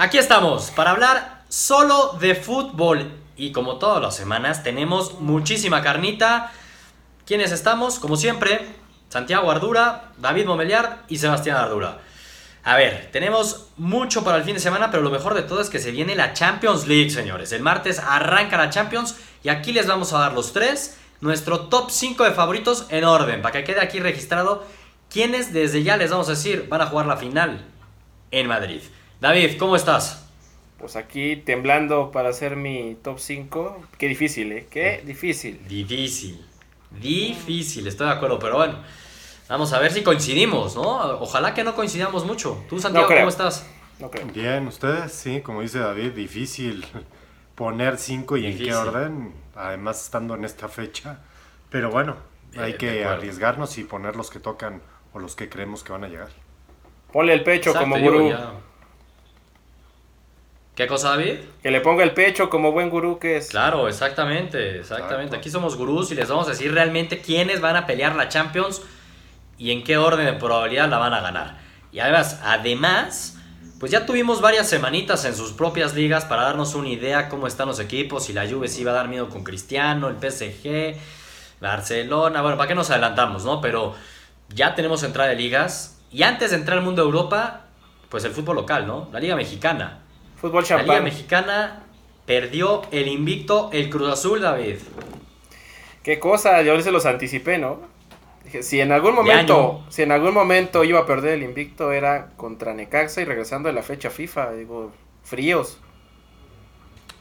Aquí estamos para hablar solo de fútbol. Y como todas las semanas, tenemos muchísima carnita. ¿Quiénes estamos? Como siempre, Santiago Ardura, David Momeliar y Sebastián Ardura. A ver, tenemos mucho para el fin de semana, pero lo mejor de todo es que se viene la Champions League, señores. El martes arranca la Champions y aquí les vamos a dar los tres, nuestro top 5 de favoritos en orden, para que quede aquí registrado quiénes desde ya les vamos a decir van a jugar la final en Madrid. David, ¿cómo estás? Pues aquí temblando para hacer mi top 5. Qué difícil, ¿eh? Qué difícil. Difícil. Difícil, estoy de acuerdo, pero bueno. Vamos a ver si coincidimos, ¿no? Ojalá que no coincidamos mucho. ¿Tú, Santiago, cómo estás? No creo. Bien, ustedes, sí, como dice David, difícil poner 5 y en qué orden, además estando en esta fecha. Pero bueno, hay que arriesgarnos y poner los que tocan o los que creemos que van a llegar. Ponle el pecho como gurú. ¿Qué cosa, David? Que le ponga el pecho como buen gurú que es. Claro, exactamente, exactamente. Aquí somos gurús y les vamos a decir realmente quiénes van a pelear la Champions y en qué orden de probabilidad la van a ganar. Y además, además, pues ya tuvimos varias semanitas en sus propias ligas para darnos una idea cómo están los equipos, si la Juve se iba a dar miedo con Cristiano, el PSG, Barcelona, bueno, ¿para qué nos adelantamos, no? Pero ya tenemos entrada de ligas y antes de entrar al mundo de Europa, pues el fútbol local, ¿no? La Liga Mexicana. Fútbol champán. La Liga Mexicana perdió el invicto el Cruz Azul, David. Qué cosa, yo se los anticipé, ¿no? si en algún momento, si en algún momento iba a perder el invicto era contra Necaxa y regresando de la fecha FIFA, digo, fríos.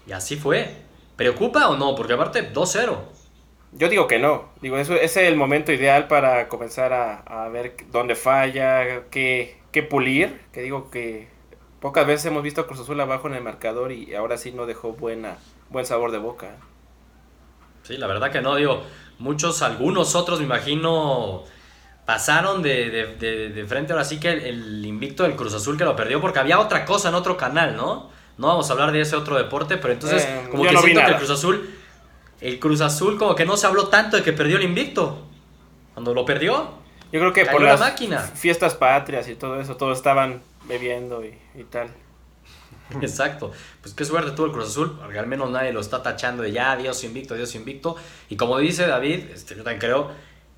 Y así fue. ¿Preocupa o no? Porque aparte 2-0. Yo digo que no. Digo, eso, ese es el momento ideal para comenzar a, ver dónde falla, qué, qué pulir. Que digo que pocas veces hemos visto a Cruz Azul abajo en el marcador y ahora sí no dejó buena, buen sabor de boca. Sí, la verdad que no, digo, muchos, algunos otros me imagino pasaron de, frente ahora sí que el, invicto del Cruz Azul que lo perdió porque había otra cosa en otro canal, ¿no? No vamos a hablar de ese otro deporte, pero entonces eh, como que siento que el Cruz Azul, el Cruz Azul como que no se habló tanto de que perdió el invicto. Cuando lo perdió, yo creo que por las máquina. fiestas patrias y todo eso, todos estaban bebiendo y, y tal. Exacto. Pues qué suerte tuvo el Cruz Azul, porque al menos nadie lo está tachando de ya, Dios invicto, Dios invicto. Y como dice David, este, yo también creo,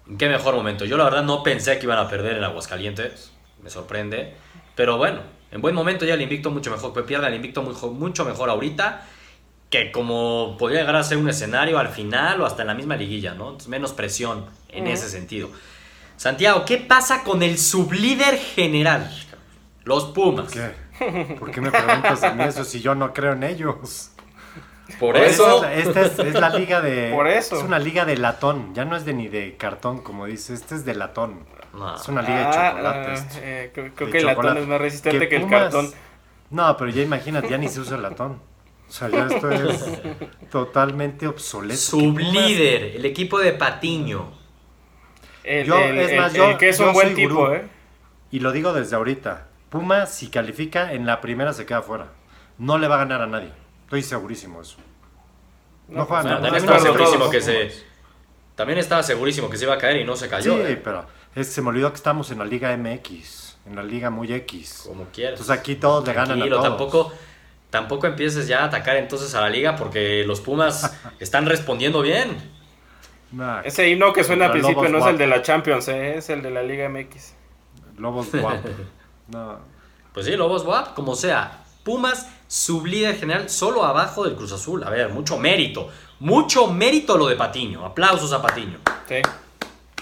en qué mejor momento. Yo la verdad no pensé que iban a perder en Aguascalientes, me sorprende. Pero bueno, en buen momento ya el invicto mucho mejor, que pierda el invicto mucho mejor ahorita que como podría llegar a ser un escenario al final o hasta en la misma liguilla, ¿no? menos presión en ese sentido. Santiago, ¿qué pasa con el sublíder general? Los Pumas. ¿Por qué me preguntas a mí eso si yo no creo en ellos? Por eso. Esta es, la liga de. Por eso. Es una liga de latón. Ya no es de ni de cartón, como dice. Este es de latón. Es una liga de ah, chocolates. Eh, creo, que el latón es más resistente que, el cartón. No, pero ya imagínate, ya ni se usa el latón. O sea, ya esto es totalmente obsoleto. Sublíder, el equipo de Patiño. yo, es más, yo, que es un buen tipo, ¿eh? Y lo digo desde ahorita. Puma, si califica, en la primera se queda fuera. No le va a ganar a nadie. Estoy segurísimo de eso. No, juega nada. También estaba segurísimo que se. También estaba segurísimo que se iba a caer y no se cayó. Sí, ¿eh? pero se me olvidó que estamos en la Liga MX. En la Liga muy X. Como quieras. Entonces aquí todos le ganan a todos. Tampoco, tampoco empieces ya a atacar entonces a la liga porque los Pumas están respondiendo bien. Ese himno que suena al principio no es el de la Champions, ¿eh? es el de la Liga MX. Lobos guapos. No. Pues sí, Lobos WAP, como sea. Pumas, líder general, solo abajo del Cruz Azul. A ver, mucho mérito. Mucho mérito lo de Patiño. Aplausos a Patiño. Sí.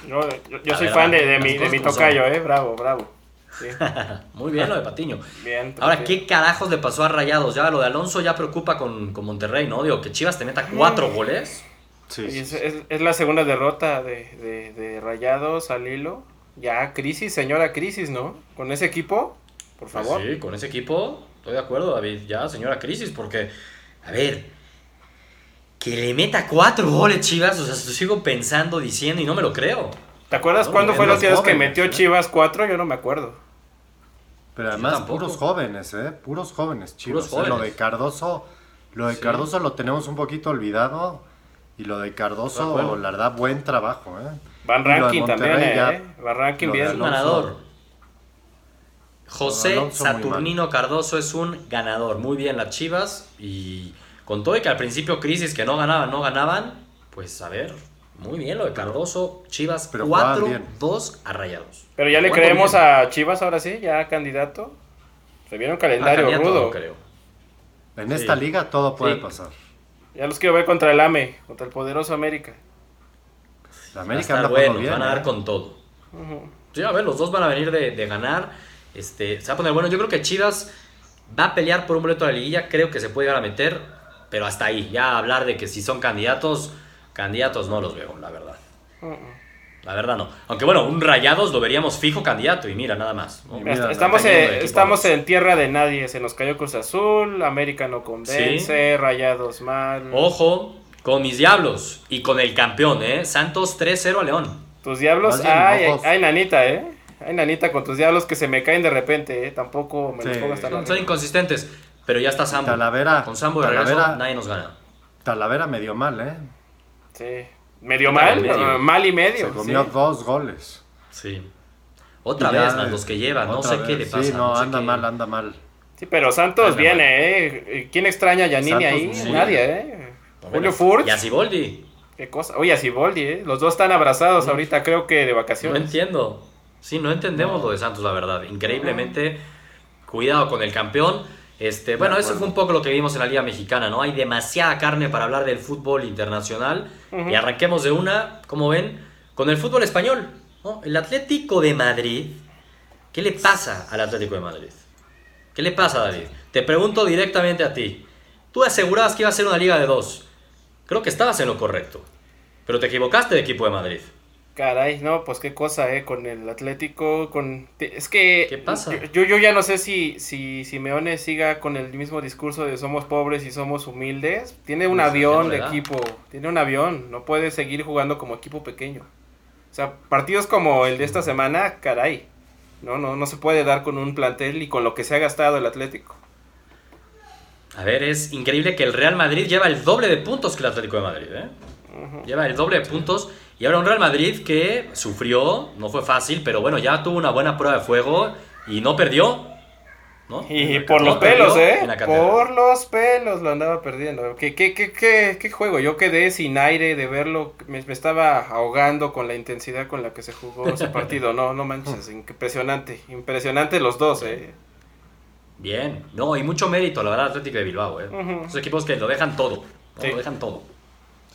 Yo, soy fan de, mi, de mi tocayo, ¿eh? Bravo, bravo. Muy bien lo de Patiño. Bien, Ahora, ¿qué carajos le pasó a Rayados? Ya lo de Alonso ya preocupa con, Monterrey, ¿no? Digo, que Chivas te meta cuatro mm. goles. Sí, es, es, la segunda derrota de, de, de Rayados al hilo. Ya, crisis, señora crisis, ¿no? Con ese equipo, por pues favor. sí, con ese equipo, estoy de acuerdo, David. Ya, señora crisis, porque, a ver, que le meta cuatro goles Chivas, o sea, sigo pensando, diciendo y no me lo creo. ¿Te acuerdas cuándo fue la última vez que metió ¿eh? Chivas cuatro? Yo no me acuerdo. Pero además, puros jóvenes, ¿eh? Puros jóvenes, Chivas. Puros jóvenes. Lo de Cardoso, lo de Cardoso lo tenemos un poquito olvidado. Y lo de Cardoso, la verdad, buen trabajo, ¿eh? Van Ranking también, ¿eh? Van Ranking bien. ganador. José Saturnino Cardoso es un ganador. Muy bien las Chivas. Y con todo y que al principio crisis que no ganaban, no ganaban. Pues a ver, muy bien lo de Cardoso. Chivas 4-2 a Rayados. Pero ya le creemos a Chivas ahora sí, ya candidato. Se viene un calendario ah, rudo. creo. En esta liga todo puede pasar. Ya los quiero ver contra el AME, contra el poderoso América. La América bueno, van a dar ¿eh? con todo. Sí, a ver, los dos van a venir de, de, ganar. Este, se va a poner bueno. Yo creo que Chivas va a pelear por un boleto de la liguilla. Creo que se puede llegar a meter, pero hasta ahí. Ya hablar de que si son candidatos, candidatos no los veo, la verdad. La verdad no. Aunque bueno, un Rayados lo veríamos fijo candidato y mira, nada más. estamos, en, estamos en tierra de nadie. Se nos cayó Cruz Azul, América no convence, Rayados mal. Ojo, con mis diablos y con el campeón, ¿eh? Santos 3-0 a León. Tus diablos, ay, ay, nanita, ¿eh? Ay, nanita, con tus diablos que se me caen de repente, ¿eh? Tampoco me los pongo hasta Son, son inconsistentes, pero ya está Sambo. Talavera. Con Sambo de regreso, nadie nos gana. Talavera medio mal, ¿eh? Sí. ¿Medio mal? Mal y medio. Se comió dos goles. Sí. Otra vez, más los que lleva, no sé qué le pasa. Sí, no, anda mal, anda mal. Sí, pero Santos viene, ¿eh? ¿Quién extraña a Yanini ahí? Nadie, ¿eh? Julio Furch. Y a Ciboldi. Qué cosa. Oye, a Ciboldi, ¿eh? Los dos están abrazados ahorita, creo que de vacaciones. No entiendo. Sí, no entendemos lo de Santos, la verdad. Increíblemente, cuidado con el campeón. Este, bueno, eso fue un poco lo que vimos en la Liga Mexicana, ¿no? Hay demasiada carne para hablar del fútbol internacional. Y arranquemos de una, como ven, con el fútbol español. ¿no? El Atlético de Madrid. ¿Qué le pasa al Atlético de Madrid? ¿Qué le pasa, David? Te pregunto directamente a ti. Tú asegurabas que iba a ser una liga de dos. Creo que estabas en lo correcto. Pero te equivocaste de equipo de Madrid. Caray, no, pues qué cosa, ¿eh? Con el Atlético, con... Es que... ¿Qué pasa? Yo, yo ya no sé si, si Simeone siga con el mismo discurso de somos pobres y somos humildes. Tiene un avión de equipo, tiene un avión, no puede seguir jugando como equipo pequeño. O sea, partidos como el de esta semana, caray. No, no, no se puede dar con un plantel y con lo que se ha gastado el Atlético. A ver, es increíble que el Real Madrid lleva el doble de puntos que el Atlético de Madrid, ¿eh? Lleva el doble de puntos y ahora un Real Madrid que sufrió, no fue fácil, pero bueno, ya tuvo una buena prueba de fuego y no perdió. ¿no? Y por los pelos, ¿eh? Por los pelos lo andaba perdiendo. ¿Qué, qué, qué, qué, juego? Yo quedé sin aire de verlo. Me, estaba ahogando con la intensidad con la que se jugó ese partido. No, no manches, impresionante. Impresionante los dos, ¿eh? Bien, no, y mucho mérito, la verdad, Atlético de Bilbao, ¿eh? Esos equipos que lo dejan todo, lo dejan todo.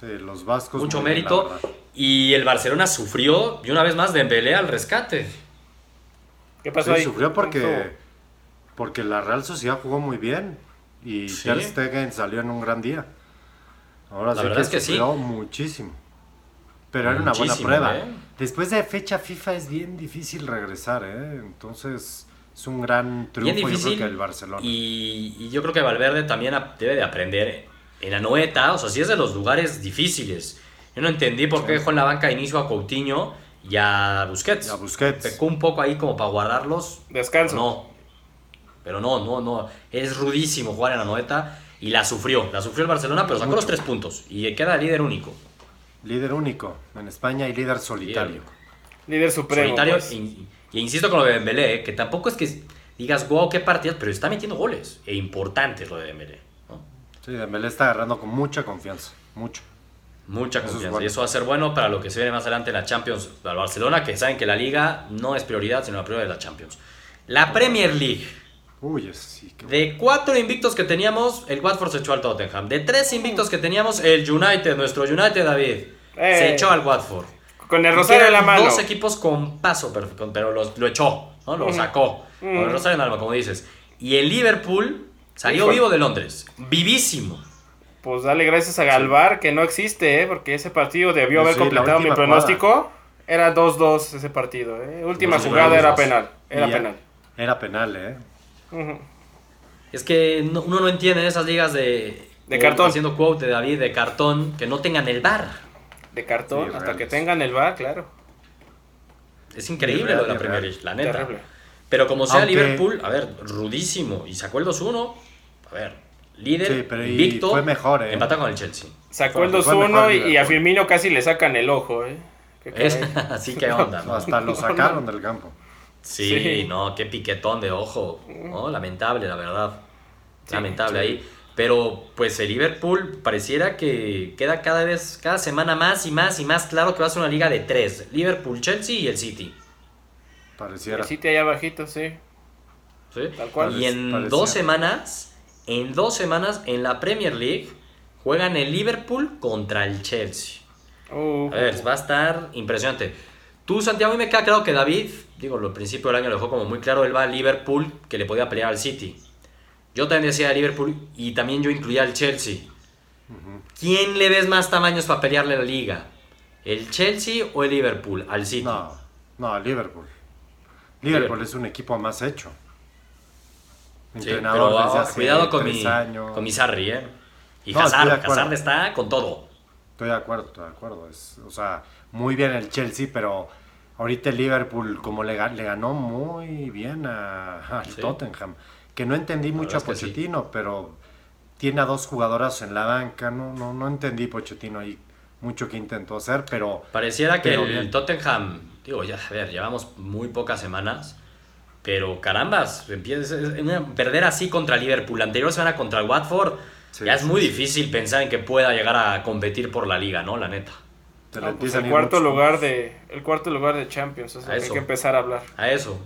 Sí, los vascos. Mucho mérito. Y el Barcelona sufrió, y una vez más, Dembélé al rescate. ¿Qué pasó ahí? Sufrió porque, porque la Real Sociedad jugó muy bien y Ter Stegen salió en un gran día. Ahora la sí verdad que es que sufrió muchísimo. Pero era una buena prueba. ¿eh? Después de fecha FIFA es bien difícil regresar, ¿eh? Entonces es un gran triunfo yo creo que el Barcelona. Y, y, yo creo que Valverde también debe de aprender en la noeta, o sea, sí es de los lugares difíciles. Yo no entendí por qué dejó en la banca de inicio a Coutinho y a Busquets. A Busquets. Pecó un poco ahí como para guardarlos. Descanso. No. Pero no, no, no. Es rudísimo jugar en la noeta y la sufrió. La sufrió el Barcelona, pero sacó los tres puntos y queda líder único. Líder único en España y líder solitario. Líder, supremo. Solitario. Pues. Y, insisto con lo de Dembélé, que tampoco es que digas, wow, qué partidas, pero está metiendo goles. E importantes lo de Dembélé. Sí, Dembélé está agarrando con mucha confianza. Mucho. Mucha confianza. Y eso va a ser bueno para lo que se viene más adelante en la Champions al Barcelona, que saben que la liga no es prioridad, sino la prioridad de la Champions. La Premier League. Uy, sí, De cuatro invictos que teníamos, el Watford se echó al Tottenham. De tres invictos que teníamos, el United, nuestro United David, se eh. echó al Watford. Con el Rosario en la mano. Dos equipos con paso, pero, lo echó, ¿no? Lo sacó. Con el Rosario en la mano, como dices. Y el Liverpool salió vivo de Londres. Vivísimo. Pues dale gracias a Galvar, que no existe, ¿eh? porque ese partido debió haber completado mi pronóstico. Era 2-2 ese partido. ¿eh? Última jugada era penal. Era penal. Era penal, ¿eh? Es que uno no entiende esas ligas de. De cartón. Haciendo quote de David, de cartón, que no tengan el bar. De cartón, hasta que tengan el bar, claro. Es increíble lo de la Premier League, la neta. Pero como sea Liverpool, a ver, rudísimo. Y sacó el 2-1. A ver, líder, sí, fue mejor, ¿eh? empata con el Chelsea. Sacó el 2-1 y, a Firmino casi le sacan el ojo, ¿eh? Así que onda, Hasta lo sacaron del campo. Sí, no, qué piquetón de ojo. ¿no? Lamentable, la verdad. Lamentable ahí. Pero pues el Liverpool pareciera que queda cada vez, cada semana más y más y más claro que va a ser una liga de tres. Liverpool, Chelsea y el City. Pareciera. El City allá abajito, sí. ¿Sí? Tal cual. Y en dos semanas, en dos semanas en la Premier League juegan el Liverpool contra el Chelsea. Uh, a ver, va a estar impresionante. Tú, Santiago, y me queda claro que David, digo, al principio del año lo dejó como muy claro, él va a Liverpool que le podía pelear al City. Yo también decía Liverpool y también yo incluía al Chelsea. ¿Quién le ves más tamaños para pelearle la liga? ¿El Chelsea o el Liverpool? Al City. No, no, Liverpool. Liverpool, es un equipo más hecho. Entrenador ah, cuidado con mi, con mi Sarri, ¿eh? Y Hazard, Hazard está con todo. Estoy de acuerdo, estoy de acuerdo. Es, o sea, muy bien el Chelsea, pero ahorita el Liverpool como le, le ganó muy bien a, al Tottenham que no entendí mucho a Pochettino, pero tiene a dos jugadoras en la banca, no, no, no entendí Pochettino ahí mucho que intentó hacer, pero... Pareciera que el Tottenham, digo, ya, a ver, llevamos muy pocas semanas, pero carambas, empieza, perder así contra Liverpool, la anterior semana contra el Watford, ya es muy difícil pensar en que pueda llegar a competir por la liga, ¿no? La neta. Pues el cuarto lugar de el cuarto lugar de Champions, eso, hay que empezar a hablar. A eso.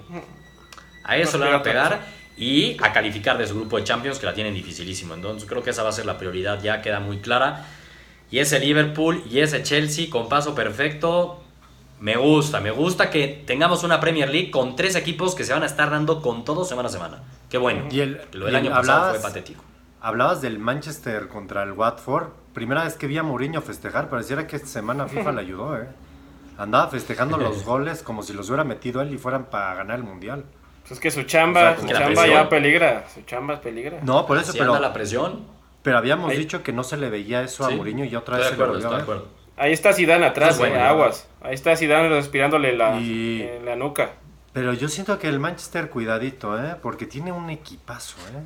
A eso le van a pegar y a calificar de su grupo de Champions que la tienen dificilísimo. Entonces creo que esa va a ser la prioridad, ya queda muy clara. Y ese Liverpool y ese Chelsea con paso perfecto. Me gusta, me gusta que tengamos una Premier League con tres equipos que se van a estar dando con todo semana a semana. Qué bueno. Y el, Lo del año pasado fue patético. Hablabas del Manchester contra el Watford. Primera vez que vi a Mourinho festejar, pareciera que esta semana FIFA le ayudó, ¿eh? Andaba festejando los goles como si los hubiera metido él y fueran para ganar el Mundial. Pues es que su chamba, su chamba ya peligra, su chamba peligra. No, por eso, pero la presión. Pero habíamos dicho que no se le veía eso a Mourinho y otra vez se lo vio. Ahí está Zidane atrás, eh, aguas. Ahí está Zidane respirándole la, en la nuca. Pero yo siento que el Manchester cuidadito, ¿eh? Porque tiene un equipazo, ¿eh?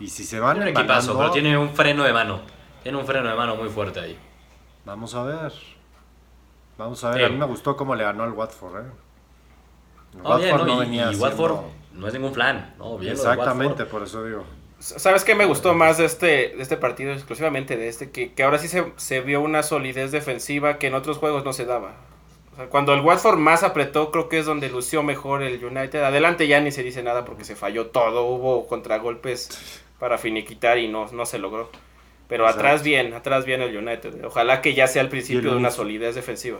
Y si se van tiene un equipazo, pero tiene un freno de mano. Tiene un freno de mano muy fuerte ahí. Vamos a ver. Vamos a ver. A mí me gustó cómo le ganó al Watford, ¿eh? Watford no, venía y, Watford no es ningún plan. Exactamente, por eso digo. ¿Sabes qué me gustó más de este, de este partido, exclusivamente de este? Que, que ahora sí se, se, vio una solidez defensiva que en otros juegos no se daba. cuando el Watford más apretó, creo que es donde lució mejor el United. Adelante ya ni se dice nada porque se falló todo. Hubo contragolpes para finiquitar y no, no se logró. Pero atrás bien, atrás bien el United. Ojalá que ya sea el principio de una solidez defensiva.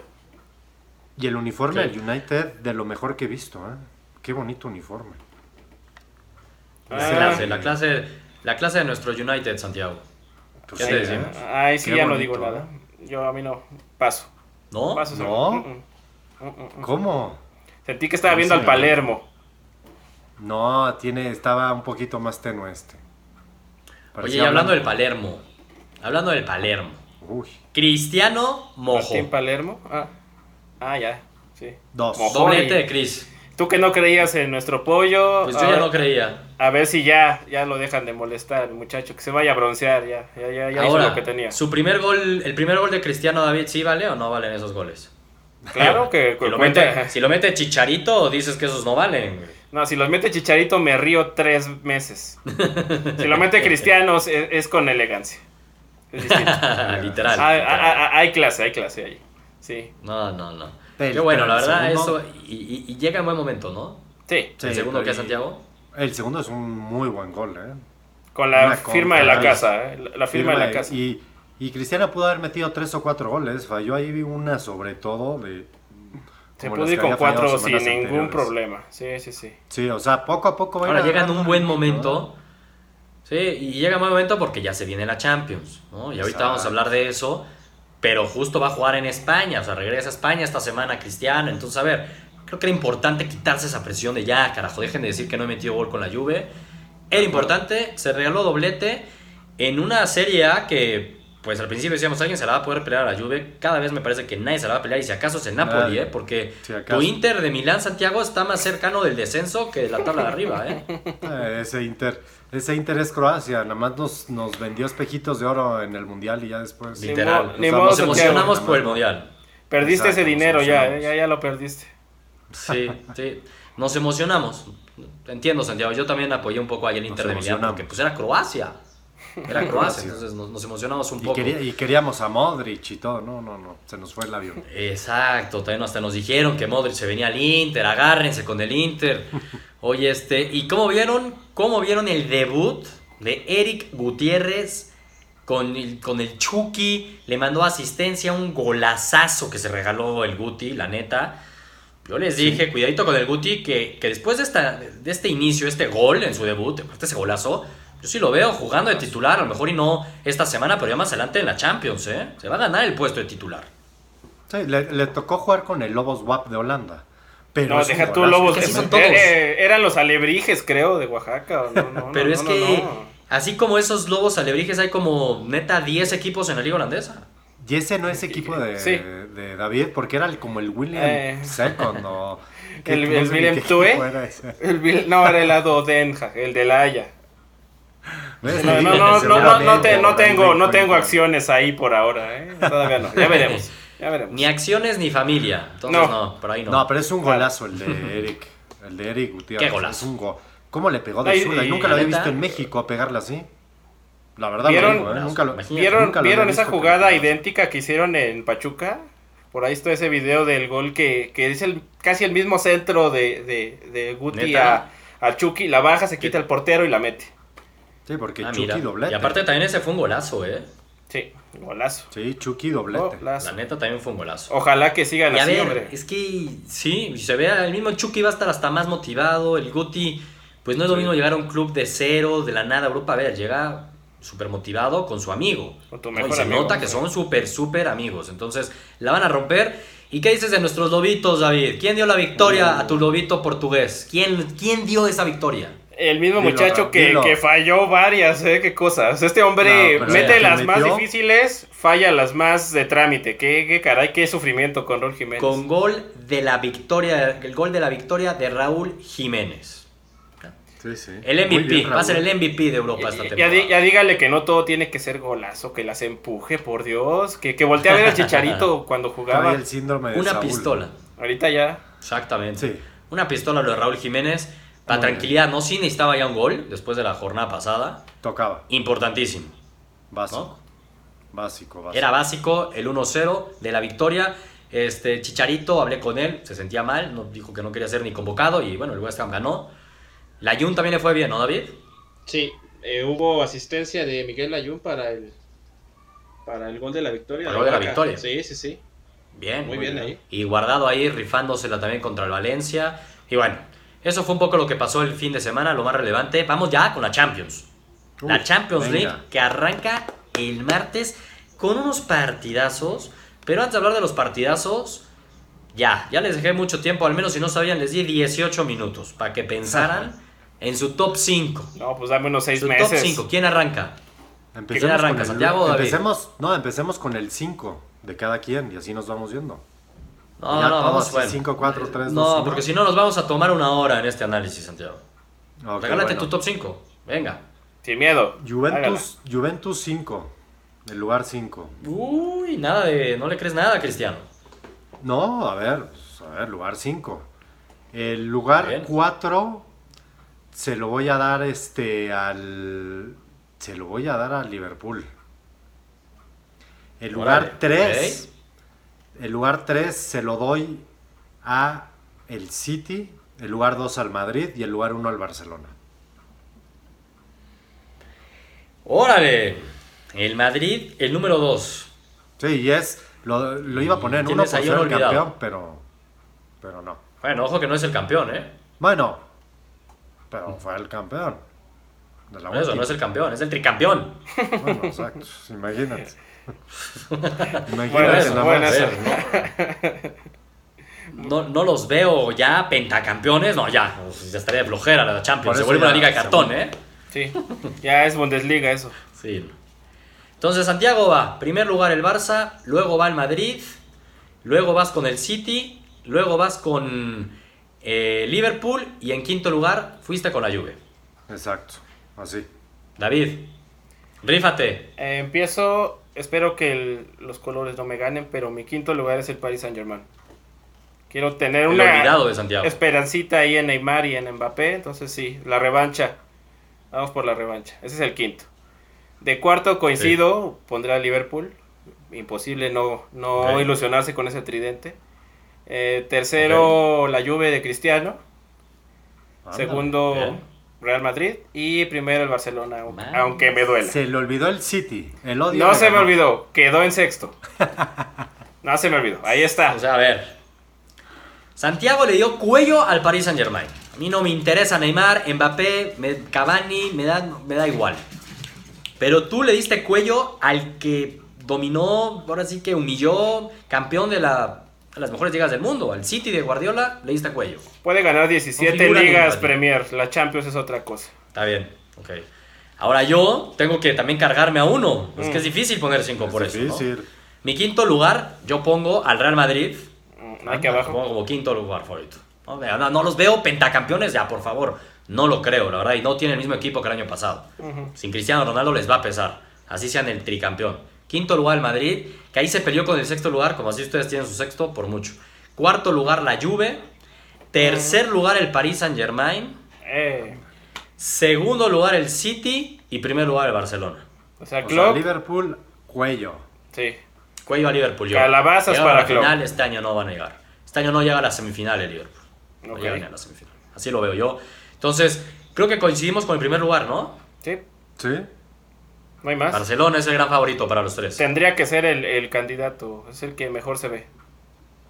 Y el uniforme del United, de lo mejor que he visto, ¿eh? Qué bonito uniforme. La ah. clase, la clase, la clase de nuestro United, Santiago. Pues ¿Qué te decimos? Ahí sí ya no digo nada. Yo a mí no. Paso. ¿No? Paso ¿No? Mm, mm, mm, ¿Cómo? Sentí que estaba viendo al Palermo. No, tiene, estaba un poquito más tenue este. Oye, y hablando del Palermo. Hablando del Palermo. Uy. Cristiano Mojo. ¿Martín Palermo? Ah. Ah, ya, sí. Dos. Doblete de Chris. Tú que no creías en nuestro pollo. Pues yo ya no creía. A ver si ya, ya lo dejan de molestar, muchacho, que se vaya a broncear, ya, ya, ya, ya Ahora, lo que tenía. Su primer gol, el primer gol de Cristiano David, ¿sí vale o no valen esos goles? Claro que si lo, mete, si lo mete Chicharito, dices que esos no valen. No, si los mete Chicharito me río tres meses. si lo mete Cristiano es, con elegancia. Es Literal. hay clase, hay clase ahí. Sí. No, no, no. Qué bueno, la verdad, eso. Y, llega en buen momento, ¿no? Sí. ¿El segundo que es Santiago? El segundo es un muy buen gol, ¿eh? Con la firma de la casa, ¿eh? La firma, de la casa. Y, y Cristiano pudo haber metido tres o cuatro goles. Falló ahí una, sobre todo, de. Se pudo ir con cuatro sin ningún problema. Sí, sí, sí. Sí, o sea, poco a poco. Ahora llega en un buen momento. Sí, y llega en buen momento porque ya se viene la Champions, ¿no? Y ahorita vamos a hablar de eso pero justo va a jugar en España, o sea, regresa a España esta semana Cristiano, entonces a ver, creo que era importante quitarse esa presión de ya, carajo, dejen de decir que no he metido gol con la Juve. Era importante, se regaló doblete en una Serie A que, pues al principio decíamos, alguien se la va a poder pelear a la Juve, cada vez me parece que nadie se la va a pelear y si acaso es el Napoli, ¿eh? porque tu Inter de Milán, Santiago, está más cercano del descenso que de la tabla de arriba, ¿eh? eh ese Inter ese Inter es Croacia, nada más nos, nos vendió espejitos de oro en el Mundial y ya después... Literal, nos, emocionamos por el Mundial. Perdiste ese dinero ya, ya, ya lo perdiste. Sí, sí. nos emocionamos. Entiendo, Santiago, yo también apoyé un poco ahí el Inter de Milán porque pues era Croacia. Era Croacia, entonces nos, emocionamos un poco. y queríamos a Modric y todo, no, no, no, se nos fue el avión. Exacto, también hasta nos dijeron que Modric se venía al Inter, agárrense con el Inter. Oye, este, ¿y cómo vieron, cómo vieron el debut de Eric Gutiérrez con el, con el Chucky? Le mandó asistencia, un golazazo que se regaló el Guti, la neta. Yo les dije, cuidadito con el Guti, que, que después de, esta, de este inicio, este gol en su debut, este golazo, yo sí lo veo jugando de titular, a lo mejor y no esta semana, pero ya más adelante en la Champions, ¿eh? Se va a ganar el puesto de titular. Sí, le, tocó jugar con el Lobos WAP de Holanda. Pero no, deja tú Lobos. son todos. Eh, eran los alebrijes, creo, de Oaxaca. pero es que, así como esos Lobos alebrijes, hay como neta 10 equipos en la Liga Holandesa. Y ese no es equipo de, David, porque era como el William eh. Second o... El, William Tue. no, era el lado Denja, el de la Haya. No, no, no, no, tengo, no tengo acciones ahí por ahora, ¿eh? Todavía no. Ya veremos. Ya veremos. Ni acciones ni familia. Entonces no, por ahí no. No, pero es un golazo el de Eric. El de Eric Gutiérrez. ¿Qué golazo? Es un go ¿Cómo le pegó de zurda? Y nunca lo había visto en México a pegarla así. La verdad, ¿Vieron, ¿eh? nunca lo, ¿vieron, ¿vieron esa jugada idéntica que hicieron en Pachuca? Por ahí está ese video del gol que, que es el, casi el mismo centro de, de, de Guti a, a, Chucky. La baja, se quita el portero y la mete. Sí, porque ah, Chucky doblete. Y aparte también ese fue un golazo, ¿eh? Sí, golazo. Sí, Chucky doblete. La neta también fue un golazo. Ojalá que sigan así, hombre. Es que sí, se ve, el mismo Chucky va a estar hasta más motivado. El Guti, pues no es lo mismo llegar a un club de cero, de la nada, Europa. A ver, llega súper motivado con su amigo. Con tu mejor y se nota que son súper, súper amigos. Entonces, la van a romper. ¿Y qué dices de nuestros lobitos, David? ¿Quién dio la victoria a tu lobito portugués? ¿Quién, quién dio esa victoria? El mismo muchacho que, que, falló varias, ¿eh? Qué cosas. Este hombre mete las más difíciles, falla las más de trámite. Qué, qué caray, qué sufrimiento con Raúl Jiménez. Con gol de la victoria, el gol de la victoria de Raúl Jiménez. Sí, sí. El MVP, va a ser el MVP de Europa esta temporada. Ya, dígale que no todo tiene que ser golazo, que las empuje, por Dios. Que, que voltee a ver al Chicharito cuando jugaba. El síndrome de Una pistola. Ahorita ya. Exactamente. Sí. Una pistola lo de Raúl Jiménez. Para tranquilidad, no, sí necesitaba ya un gol después de la jornada pasada. Tocaba. Importantísimo. Básico. Básico, Era básico el 1-0 de la victoria. Este Chicharito, hablé con él, se sentía mal, no, dijo que no quería ser ni convocado y bueno, el West Ham ganó. La Jun también le fue bien, ¿no, David? Sí, eh, hubo asistencia de Miguel Layun para el para el gol de la victoria. el gol de la victoria. Sí, sí, sí. Bien. Muy, bien, bien ahí. Y guardado ahí, rifándosela también contra el Valencia. Y bueno, eso fue un poco lo que pasó el fin de semana, lo más relevante. Vamos ya con la Champions. la Champions League que arranca el martes con unos partidazos. Pero antes de hablar de los partidazos, ya, ya les dejé mucho tiempo, al menos si no sabían, les di 18 minutos para que pensaran en su top 5. No, pues dame unos 6 meses. Top 5, ¿quién arranca? Empecemos ¿Quién arranca? ¿Santiago o Empecemos, no, empecemos con el 5 de cada quien y así nos vamos viendo. No, no, vamos, 5, 4, 3, 2, No, porque si no nos vamos a tomar una hora en este análisis, Santiago. Regálate tu top 5. Venga. Sin miedo. Juventus, Juventus 5. El lugar 5. Uy, nada de. No le crees nada, Cristiano. No, a ver, pues, a ver, lugar 5. El lugar 4 se lo voy a dar este al. Se lo voy a dar al Liverpool. El lugar 3 el lugar 3 se lo doy a el City, el lugar 2 al Madrid y el lugar 1 al Barcelona. Órale, el Madrid, el número 2. Sí, y es, lo, iba a poner en uno por ser el campeón, pero, pero no. Bueno, ojo que no es el campeón, ¿eh? Bueno, pero fue el campeón. Eso no es el campeón, es el tricampeón. Bueno, exacto, imagínate. ¿no? No, los veo ya pentacampeones, no, ya, ya estaría de flojera la Champions, se vuelve una liga de cartón, ¿eh? Sí, ya es Bundesliga eso. Sí. Entonces Santiago va, primer lugar el Barça, luego va el Madrid, luego vas con el City, luego vas con eh, Liverpool y en quinto lugar fuiste con la Juve. Exacto, así. David, rífate. Eh, empiezo Espero que los colores no me ganen, pero mi quinto lugar es el Paris Saint Germain. Quiero tener El una olvidado de Santiago. esperancita ahí en Neymar y en Mbappé. Entonces sí, la revancha. Vamos por la revancha. Ese es el quinto. De cuarto coincido, pondré a Liverpool. Imposible no, no ilusionarse con ese tridente. Eh, tercero, la Juve de Cristiano. Anda. Segundo, bien. Real Madrid. Y primero el Barcelona, aunque- Man. aunque me duela. Se le olvidó el City. El odio. No se me olvidó, quedó en sexto. No se me olvidó, ahí está. O sea, a ver. Santiago le dio cuello al Paris Saint Germain. A mí no me interesa Neymar, Mbappé, me- Cavani, me da, me da igual. Pero tú le diste cuello al que dominó, ahora sí que humilló, campeón de, la, de las mejores ligas del mundo. Al City de Guardiola le diste cuello. Puede ganar 17 Configura mi ligas. Premier, la Champions es otra cosa. Está bien, ok. Ahora yo tengo que también cargarme a uno. Es que es Mm. difícil poner cinco por Es eso. ¿no? difícil. Mi quinto lugar, yo pongo al Real Madrid. Mm, Aquí Lo abajo. pongo como quinto lugar favorito. No, no, no los veo pentacampeones, ya, por favor. No lo creo, la verdad. Y no tienen el mismo equipo que el año pasado. Ujú. Sin Cristiano Ronaldo les va a pesar. Así sean el tricampeón. Quinto lugar el Madrid, que ahí se peleó con el sexto lugar, como así ustedes tienen su sexto, por mucho. Cuarto lugar la Juve. Tercer lugar el Paris Saint Germain. Eh, Segundo lugar el City. Y primer lugar el Barcelona. o sea, O sea, Klopp, Liverpool, cuello. sí. Cuello a Liverpool. yo. Calabazas Llegaron para a la Klopp. final, este año no van a llegar. Este año no llega a la semifinal el Liverpool. No Ok. llega ni a la semifinal. Así lo veo yo. Entonces, creo que coincidimos con el primer lugar, ¿no? Sí, ¿Sí? No hay más. Barcelona es el gran favorito para los tres. Tendría que ser el, el candidato, es el que mejor se ve.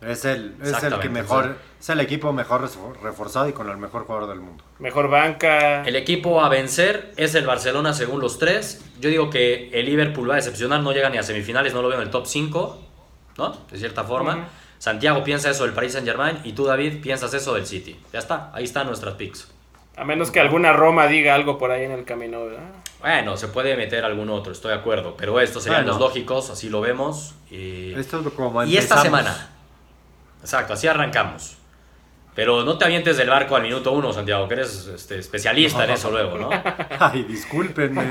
Es el, es el que mejor, es el equipo mejor refor- reforzado y con el mejor jugador del mundo. Mejor banca. El equipo a vencer es el Barcelona según los tres. Yo digo que el Liverpool va a decepcionar, no llega ni a semifinales, no lo veo en el top 5, ¿no? De cierta forma. Santiago piensa eso del Paris Saint Germain y tú, David, piensas eso del City. Ya está, ahí están nuestras picks. A menos que alguna Roma diga algo por ahí en el camino, ¿verdad? Bueno, se puede meter algún otro, estoy de acuerdo, pero estos serían Bueno. los lógicos, así lo vemos. Y, Esto es como y esta semana, exacto, así arrancamos. Pero no te avientes del barco al minuto uno, Santiago, que eres este, especialista en eso luego, ¿no? Ay, discúlpenme.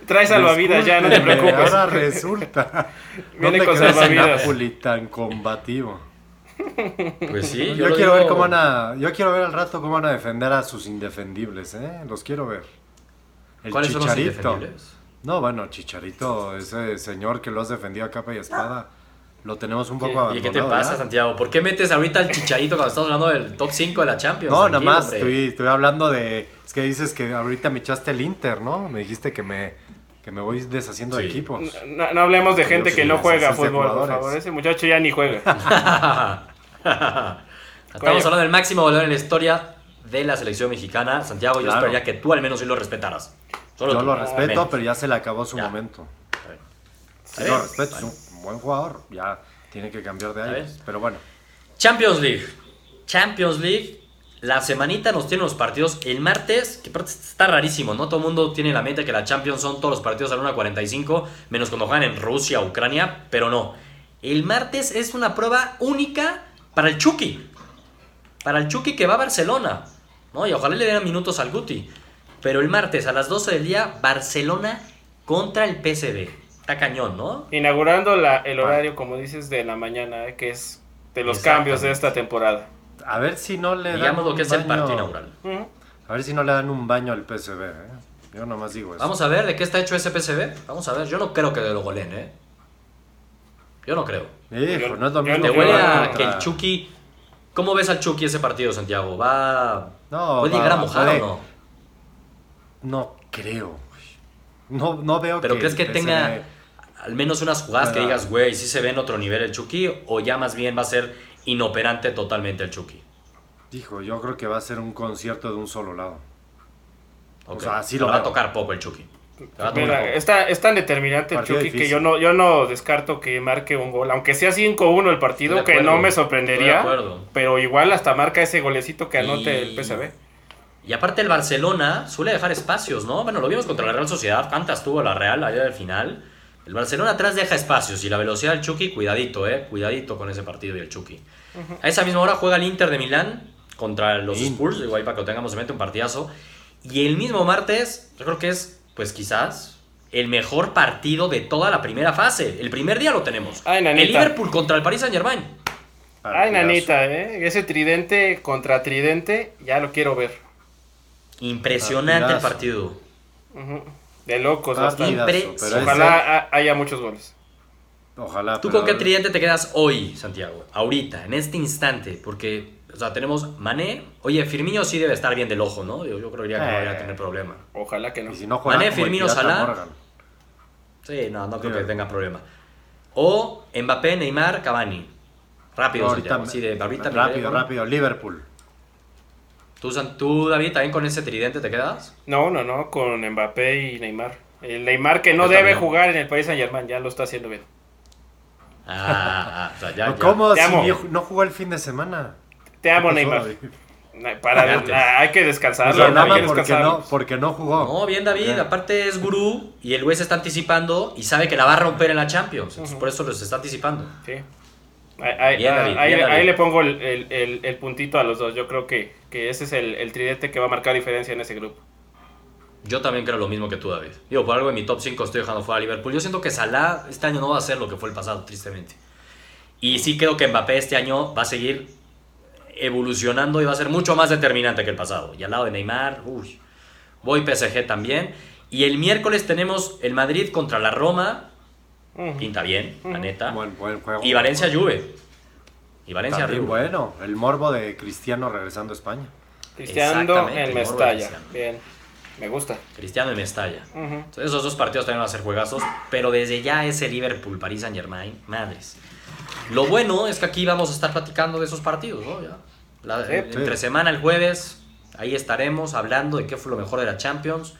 Trae salvavidas ya, no te preocupes. Ahora resulta. Viene ¿Dónde con quedó ese salvavidas. Napoli tan combativo? Pues sí, Yo, quiero digo- ver cómo van a, yo quiero ver al rato cómo van a defender a sus indefendibles, ¿eh? Los quiero ver. El ¿Cuáles son los Chicharito. No, bueno, Chicharito, ese señor que lo has defendido a capa y espada, lo tenemos un ¿Qué- poco ¿Y abandonado. qué te pasa. Santiago? ¿Por qué metes ahorita al chicharito cuando estamos hablando del top 5 de la Champions? No, nada más estoy, estoy hablando de... Es que dices que ahorita me echaste el Inter, ¿no? Me dijiste que me, que me voy deshaciendo de equipos. No, no hablemos de gente que sí, no juega fútbol, por favor. Ese muchacho ya ni juega. Estamos hablando del máximo goleador en la historia de la selección mexicana. Santiago, yo Claro. esperaría que tú al menos sí lo respetaras. Solo Yo tú. lo respeto, pero ya se le acabó su Ya. momento. Sí, lo respeto, es un buen jugador. Ya tiene que cambiar de aires. Pero bueno, Champions League. Champions League. La semanita nos tiene los partidos el martes, que está rarísimo, ¿no? Todo el mundo tiene en la mente que la Champions son todos los partidos a la 1.45, menos cuando juegan en Rusia, Ucrania, pero no. El martes es una prueba única para el Chucky. Para el Chucky que va a Barcelona, ¿no? Y ojalá le den minutos al Guti. Pero el martes a las 12 del día, Barcelona contra el PSV. Está cañón, ¿no? Inaugurando la, el horario, como dices, de la mañana, eh, que es de los cambios de esta temporada. a ver si no le dan Digamos lo un que es el baño- partido inaugural. A ver si no le dan un baño al PSV, ¿eh? Yo nomás digo eso. Vamos a ver de qué está hecho ese PCB. Vamos a ver. Yo no creo que lo goleen, ¿eh? Yo no creo. Hijo, no es lo mismo. Te huele a que el Chucky. ¿Cómo ves al Chucky ese partido, Santiago? ¿Va. No, ¿Puede va- llegar a mojar puede- o no? No creo. No, no veo Pero que crees que tenga al menos unas jugadas que digas, güey, sí se ve en otro nivel el Chucky, o ya más bien va a ser inoperante totalmente el Chucky. Dijo, yo creo que va a ser un concierto de un solo lado. O sea, así lo va a tocar poco el Chucky. Mira, está, es tan determinante el Chucky que yo no, yo no descarto que marque un gol. Aunque sea 5-1 el partido, que no me sorprendería. Pero igual hasta marca ese golecito que anote Y- el PSV. Y aparte el Barcelona suele dejar espacios, ¿no? Bueno, lo vimos contra la Real Sociedad, cuántas tuvo la Real allá del final. El Barcelona atrás deja espacios y la velocidad del Chucky, cuidadito, eh, cuidadito con ese partido y el Chucky. A esa misma hora juega el Inter de Milán contra los. Spurs, ahí para que lo tengamos en mente un partidazo. Y el mismo martes, yo creo que es, pues quizás, el mejor partido de toda la primera fase. El primer día lo tenemos. Ay, el. Liverpool contra el Paris Saint Germain. Ay, nanita, ¿eh? Ese tridente contra tridente, ya lo quiero ver. Impresionante el partido. De locos, Ojalá haya muchos goles. Ojalá. ¿Tú con qué tridente te quedas hoy, Santiago? Ahorita, en este instante, porque o sea, tenemos Mané. Oye, Firmino sí debe estar bien del ojo, ¿no? Yo, yo creo que no vaya a tener problema. Ojalá que no. si no juega Mané, Firmino, Salah. Sí, no, no creo que tenga problema. O Mbappé, Neymar, Cavani. Rápido, ahorita, sí, de ahorita Rápido, rápido. Liverpool. ¿Tú, ¿Tú, David, también con ese tridente te quedas? No, no, no, con Mbappé y Neymar. El Neymar que no debe jugar en el país Saint Germain, ya lo está haciendo bien. Ah, ah o sea, ya, ¿Cómo? Si no jugó el fin de semana. Te amo, Neymar. Para, hay que descansar. porque, no, porque no jugó. No, bien David, aparte es gurú y el güey se está anticipando y sabe que la va a romper en la Champions. Por eso los está anticipando. Sí. Ahí, le pongo el, puntito a los dos. Yo creo que, que ese es el, tridente que va a marcar diferencia en ese grupo. Yo también creo lo mismo que tú, David. Digo, por algo en mi top 5 estoy dejando fuera a Liverpool. Yo siento que Salah este año no va a ser lo que fue el pasado, tristemente. Y sí creo que Mbappé este año va a seguir evolucionando y va a ser mucho más determinante que el pasado. Y al lado de Neymar, uy, voy PSG también. Y el miércoles tenemos el Madrid contra la Roma. Pinta bien, la neta. Y Valencia Juve. Y Valencia También bueno, el morbo de Cristiano regresando a España. Cristiano en Mestalla. Bien. Me gusta. Cristiano en Mestalla. Entonces, esos dos partidos también van a ser juegazos. Pero desde ya ese Liverpool, París Saint Germain, madres. Lo bueno es que aquí vamos a estar platicando de esos partidos, ¿no? Entre semana, el jueves, ahí estaremos hablando de qué fue lo mejor de la Champions,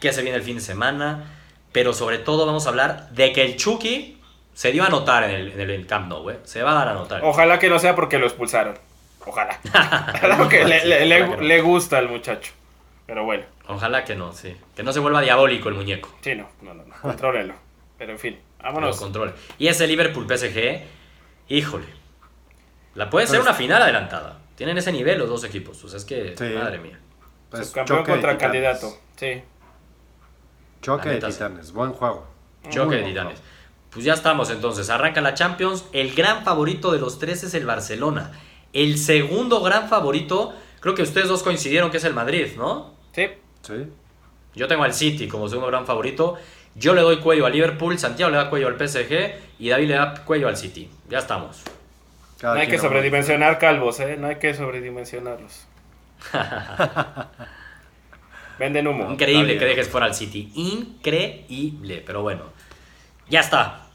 qué se viene el fin de semana, pero sobre todo vamos a hablar de que el Chucky se dio a notar en el, en el Camp Nou, ¿eh? Se va a dar a notar. Ojalá que no sea porque lo expulsaron. Ojalá. que le, gusta al muchacho. Pero bueno. Ojalá que no, sí. Que no se vuelva diabólico el muñeco. Sí, no, no, no. Contrólelo. Pero en fin, vámonos. controle. Y ese Liverpool PSG, híjole. La puede ser una final adelantada. Tienen ese nivel los dos equipos. O sea, es que, madre mía. Pues campeón contra candidato. Sí. Choque de titanes. Buen juego. Choque de titanes. Pues ya estamos entonces. Arranca la Champions. El gran favorito de los tres es el Barcelona. El segundo gran favorito, creo que ustedes dos coincidieron que es el Madrid, ¿no? Sí. Sí. Yo tengo al City como segundo gran favorito. Yo le doy cuello a Liverpool, Santiago le da cuello al PSG y David le da cuello al City. Ya estamos no hay que sobredimensionar calvos, ¿eh? No hay que sobredimensionarlos. Venden humo. Increíble que dejes fuera al City. Increíble. Pero bueno. Ya está.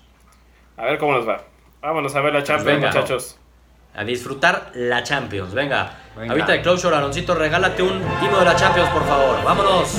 A ver cómo nos va. Vámonos a ver la Champions, muchachos. A disfrutar la Champions. Venga. Ahorita de closure, Aloncito, regálate un himno de la Champions, por favor. Vámonos.